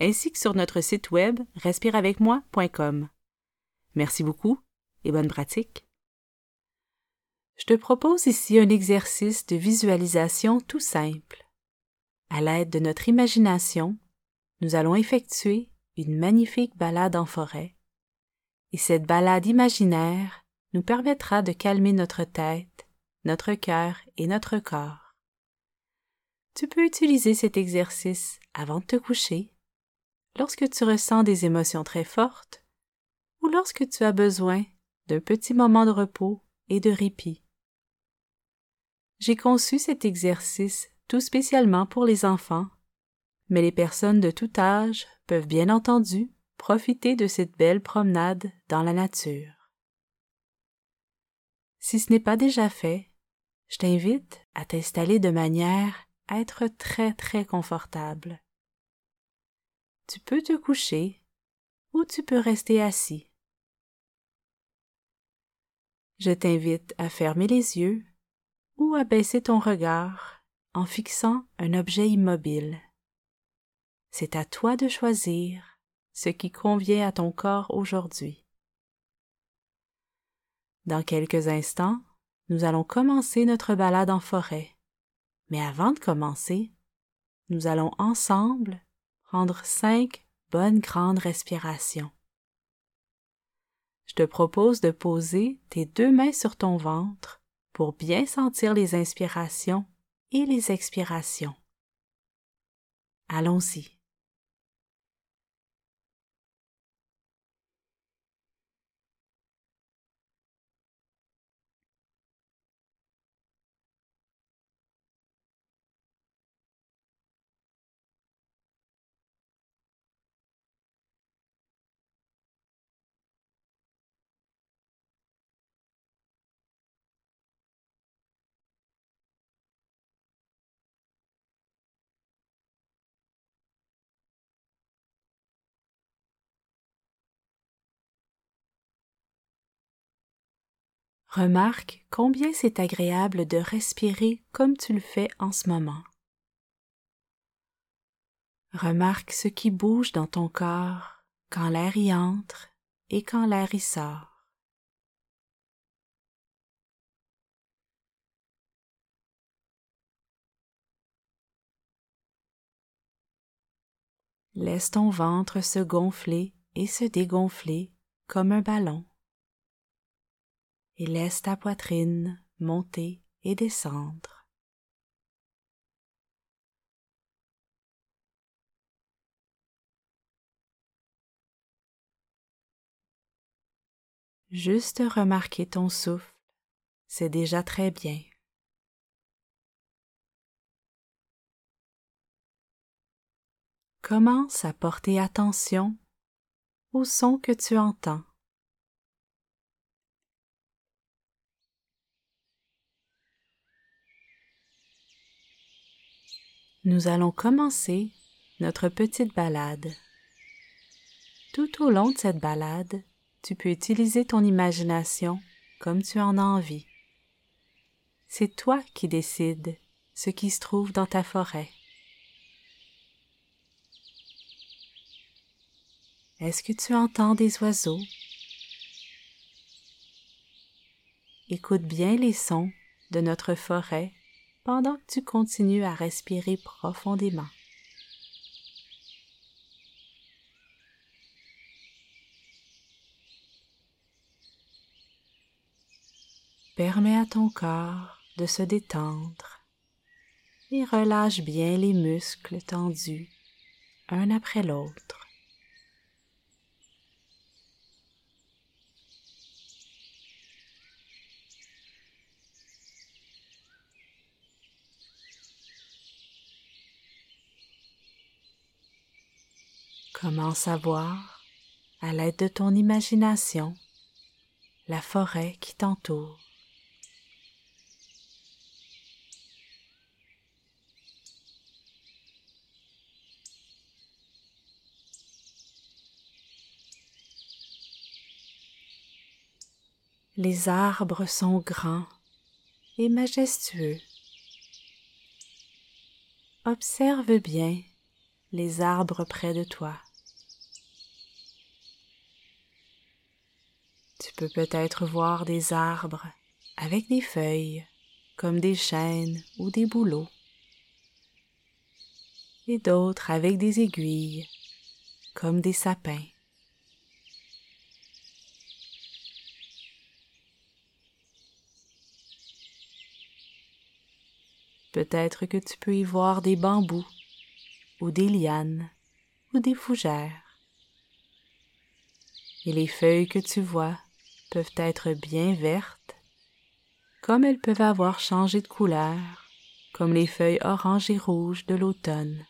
ainsi que sur notre site web respireavecmoi.com. Merci beaucoup et bonne pratique. Je te propose ici un exercice de visualisation tout simple. À l'aide de notre imagination, nous allons effectuer une magnifique balade en forêt. Et cette balade imaginaire nous permettra de calmer notre tête, notre cœur et notre corps. Tu peux utiliser cet exercice avant de te coucher, lorsque tu ressens des émotions très fortes ou lorsque tu as besoin d'un petit moment de repos et de répit. J'ai conçu cet exercice tout spécialement pour les enfants, mais les personnes de tout âge peuvent bien entendu profiter de cette belle promenade dans la nature. Si ce n'est pas déjà fait, je t'invite à t'installer de manière à être très très confortable. Tu peux te coucher ou tu peux rester assis. Je t'invite à fermer les yeux ou à baisser ton regard en fixant un objet immobile. C'est à toi de choisir ce qui convient à ton corps aujourd'hui. Dans quelques instants, nous allons commencer notre balade en forêt. Mais avant de commencer, nous allons ensemble prendre cinq bonnes grandes respirations. Je te propose de poser tes deux mains sur ton ventre pour bien sentir les inspirations et les expirations. Allons-y. Remarque combien c'est agréable de respirer comme tu le fais en ce moment. Remarque ce qui bouge dans ton corps quand l'air y entre et quand l'air y sort. Laisse ton ventre se gonfler et se dégonfler comme un ballon et laisse ta poitrine monter et descendre. Juste remarquer ton souffle, c'est déjà très bien. Commence à porter attention au son que tu entends. Nous allons commencer notre petite balade. Tout au long de cette balade, tu peux utiliser ton imagination comme tu en as envie. C'est toi qui décides ce qui se trouve dans ta forêt. Est-ce que tu entends des oiseaux? Écoute bien les sons de notre forêt pendant que tu continues à respirer profondément. Permets à ton corps de se détendre et relâche bien les muscles tendus un après l'autre. Commence à voir à l'aide de ton imagination la forêt qui t'entoure. Les arbres sont grands et majestueux. Observe bien les arbres près de toi. Peut-être voir des arbres avec des feuilles comme des chênes ou des bouleaux et d'autres avec des aiguilles comme des sapins. Peut-être que tu peux y voir des bambous ou des lianes ou des fougères. Et les feuilles que tu vois peuvent être bien vertes, comme elles peuvent avoir changé de couleur, comme les feuilles orange et rouges de l'automne.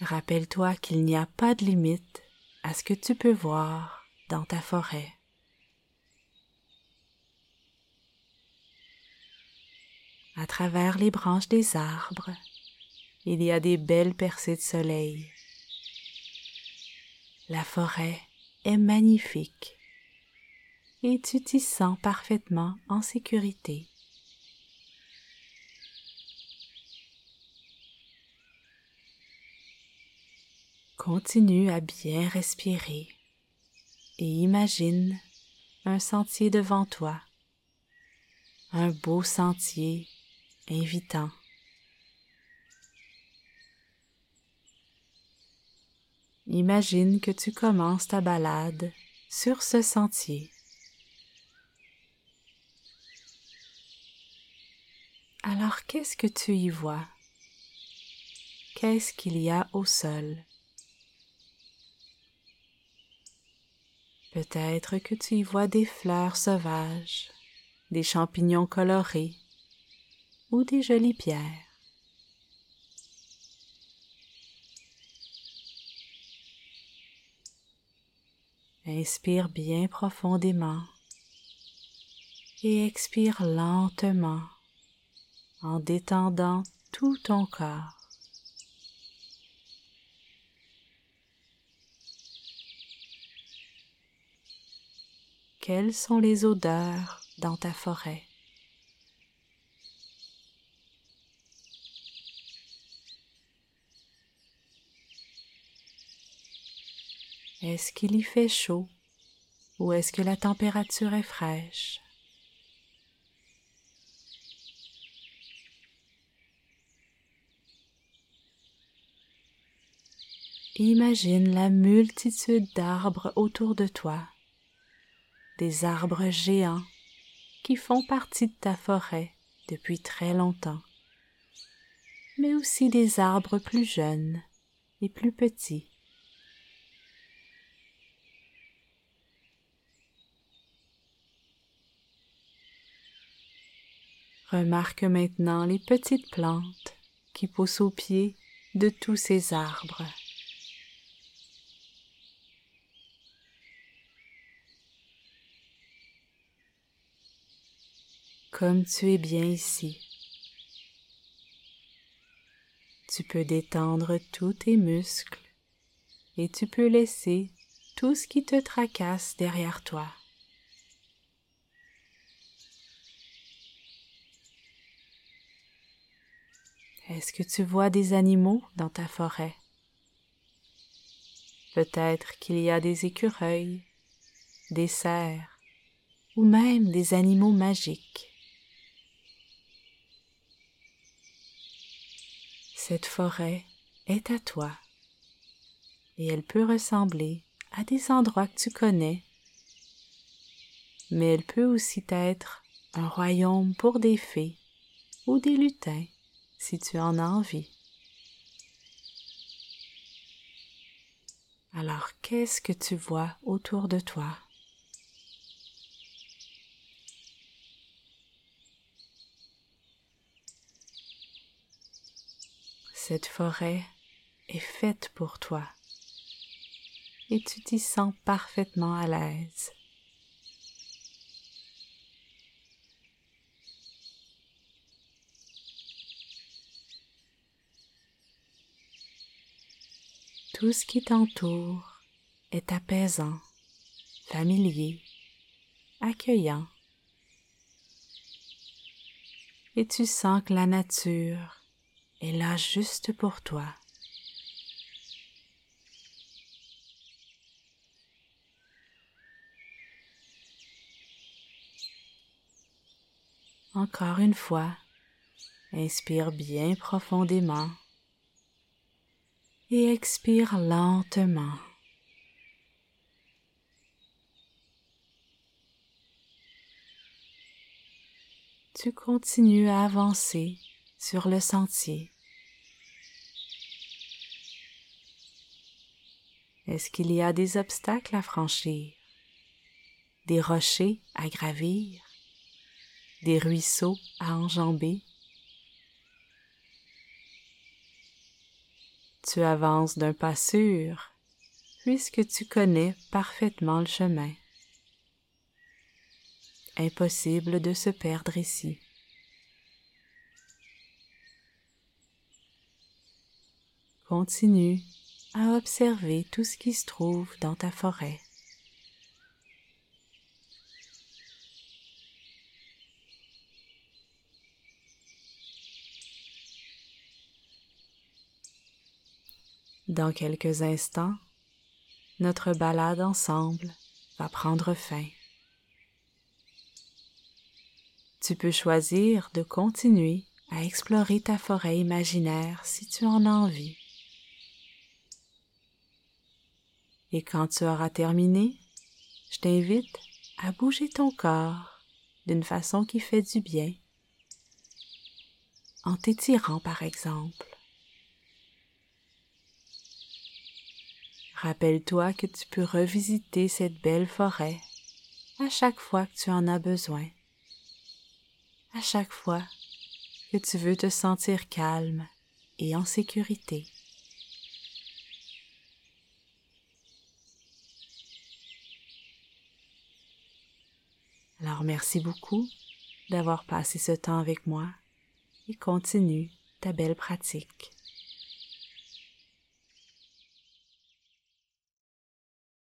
Rappelle-toi qu'il n'y a pas de limite à ce que tu peux voir dans ta forêt. À travers les branches des arbres, il y a des belles percées de soleil. La forêt est magnifique et tu t'y sens parfaitement en sécurité. Continue à bien respirer et imagine un sentier devant toi, un beau sentier invitant. Imagine que tu commences ta balade sur ce sentier. Alors qu'est-ce que tu y vois? Qu'est-ce qu'il y a au sol? Peut-être que tu y vois des fleurs sauvages, des champignons colorés ou des jolies pierres. Inspire bien profondément et expire lentement en détendant tout ton corps. Quelles sont les odeurs dans ta forêt? Est-ce qu'il y fait chaud ou est-ce que la température est fraîche? Imagine la multitude d'arbres autour de toi, des arbres géants qui font partie de ta forêt depuis très longtemps, mais aussi des arbres plus jeunes et plus petits. Remarque maintenant les petites plantes qui poussent au pied de tous ces arbres. Comme tu es bien ici, tu peux détendre tous tes muscles et tu peux laisser tout ce qui te tracasse derrière toi. Est-ce que tu vois des animaux dans ta forêt? Peut-être qu'il y a des écureuils, des cerfs ou même des animaux magiques. Cette forêt est à toi et elle peut ressembler à des endroits que tu connais, mais elle peut aussi être un royaume pour des fées ou des lutins si tu en as envie. Alors qu'est-ce que tu vois autour de toi? Cette forêt est faite pour toi. et tu t'y sens parfaitement à l'aise. Tout ce qui t'entoure est apaisant, familier, accueillant. Et tu sens que la nature est là juste pour toi. Encore une fois, inspire bien profondément et expire lentement. Tu continues à avancer sur le sentier. Est-ce qu'il y a des obstacles à franchir, des rochers à gravir, des ruisseaux à enjamber? Tu avances d'un pas sûr, puisque tu connais parfaitement le chemin. Impossible de se perdre ici. Continue à observer tout ce qui se trouve dans ta forêt. Dans quelques instants, notre balade ensemble va prendre fin. Tu peux choisir de continuer à explorer ta forêt imaginaire si tu en as envie. Et quand tu auras terminé, je t'invite à bouger ton corps d'une façon qui fait du bien, en t'étirant par exemple. Rappelle-toi que tu peux revisiter cette belle forêt à chaque fois que tu en as besoin, à chaque fois que tu veux te sentir calme et en sécurité. Alors merci beaucoup d'avoir passé ce temps avec moi et continue ta belle pratique.